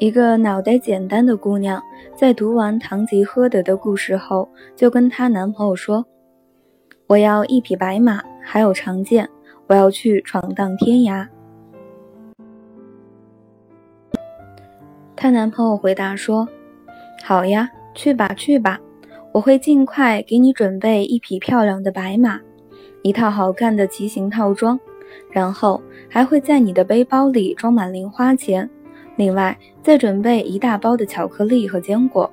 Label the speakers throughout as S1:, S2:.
S1: 一个脑袋简单的姑娘，在读完《堂吉诃德》的故事后，就跟她男朋友说：“我要一匹白马，还有长剑，我要去闯荡天涯。”她男朋友回答说：“好呀，去吧去吧，我会尽快给你准备一匹漂亮的白马，一套好看的骑行套装，然后还会在你的背包里装满零花钱。”另外，再准备一大包的巧克力和坚果，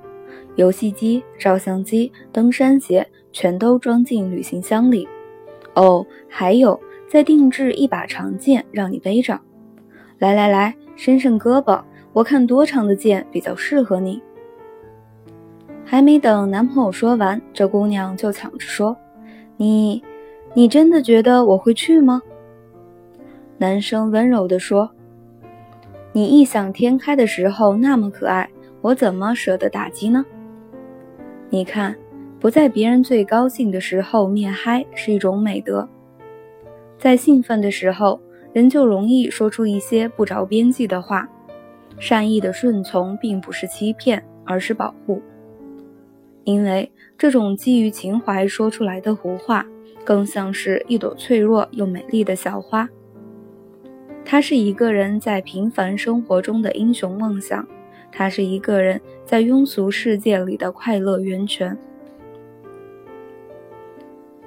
S1: 游戏机、照相机、登山鞋全都装进旅行箱里。哦，还有，再定制一把长剑让你背着。来来来，伸伸胳膊，我看多长的剑比较适合你。还没等男朋友说完，这姑娘就抢着说：“你，你真的觉得我会去吗？”男生温柔地说。你异想天开的时候那么可爱，我怎么舍得打击呢？你看，不在别人最高兴的时候面嗨是一种美德。在兴奋的时候，人就容易说出一些不着边际的话。善意的顺从并不是欺骗，而是保护。因为这种基于情怀说出来的胡话，更像是一朵脆弱又美丽的小花。他是一个人在平凡生活中的英雄梦想，他是一个人在庸俗世界里的快乐源泉。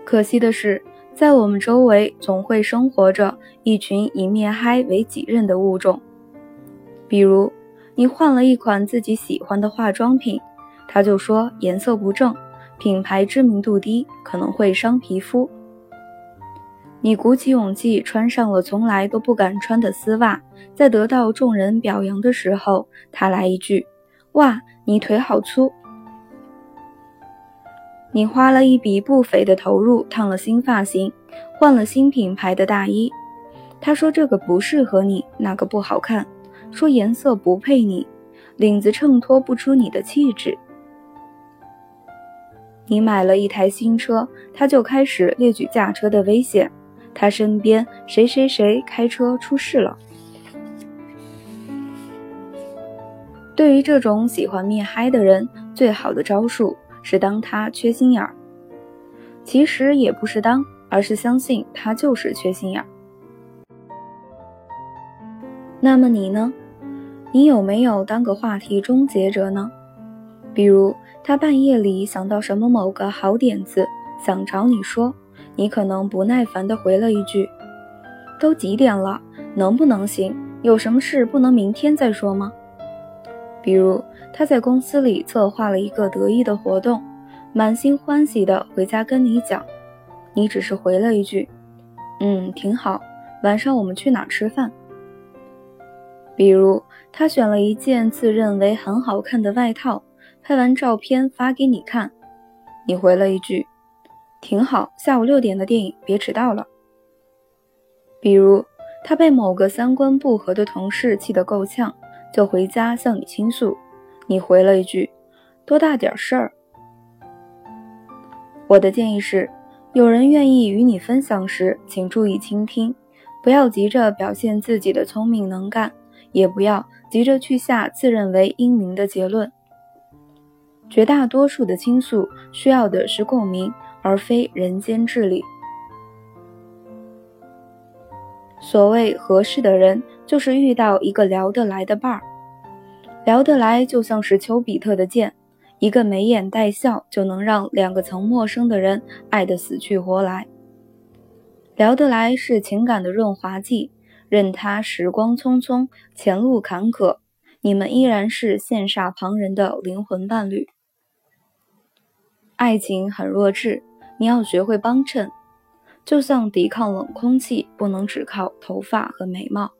S1: 可惜的是，在我们周围总会生活着一群以面嗨为己任的物种。比如，你换了一款自己喜欢的化妆品，他就说颜色不正，品牌知名度低，可能会伤皮肤。你鼓起勇气穿上了从来都不敢穿的丝袜，在得到众人表扬的时候，他来一句：“哇，你腿好粗！”你花了一笔不菲的投入，烫了新发型，换了新品牌的大衣，他说这个不适合你，那个不好看，说颜色不配你，领子衬托不出你的气质。你买了一台新车，他就开始列举驾车的危险。他身边谁谁谁开车出事了？对于这种喜欢面嗨的人，最好的招数是当他缺心眼儿。其实也不是当，而是相信他就是缺心眼儿。那么你呢？你有没有当个话题终结者呢？比如他半夜里想到什么某个好点子，想找你说。你可能不耐烦地回了一句：“都几点了，能不能行？有什么事不能明天再说吗？”比如他在公司里策划了一个得意的活动，满心欢喜地回家跟你讲，你只是回了一句：“嗯，挺好。”晚上我们去哪儿吃饭？比如他选了一件自认为很好看的外套，拍完照片发给你看，你回了一句。挺好，下午六点的电影，别迟到了。比如，他被某个三观不合的同事气得够呛，就回家向你倾诉，你回了一句：“多大点事儿。”我的建议是，有人愿意与你分享时，请注意倾听，不要急着表现自己的聪明能干，也不要急着去下自认为英明的结论。绝大多数的倾诉需要的是共鸣。而非人间智理。所谓合适的人，就是遇到一个聊得来的伴儿。聊得来就像是丘比特的箭，一个眉眼带笑就能让两个曾陌生的人爱得死去活来。聊得来是情感的润滑剂，任他时光匆匆，前路坎坷，你们依然是羡煞旁人的灵魂伴侣。爱情很弱智。你要学会帮衬，就像抵抗冷空气，不能只靠头发和眉毛。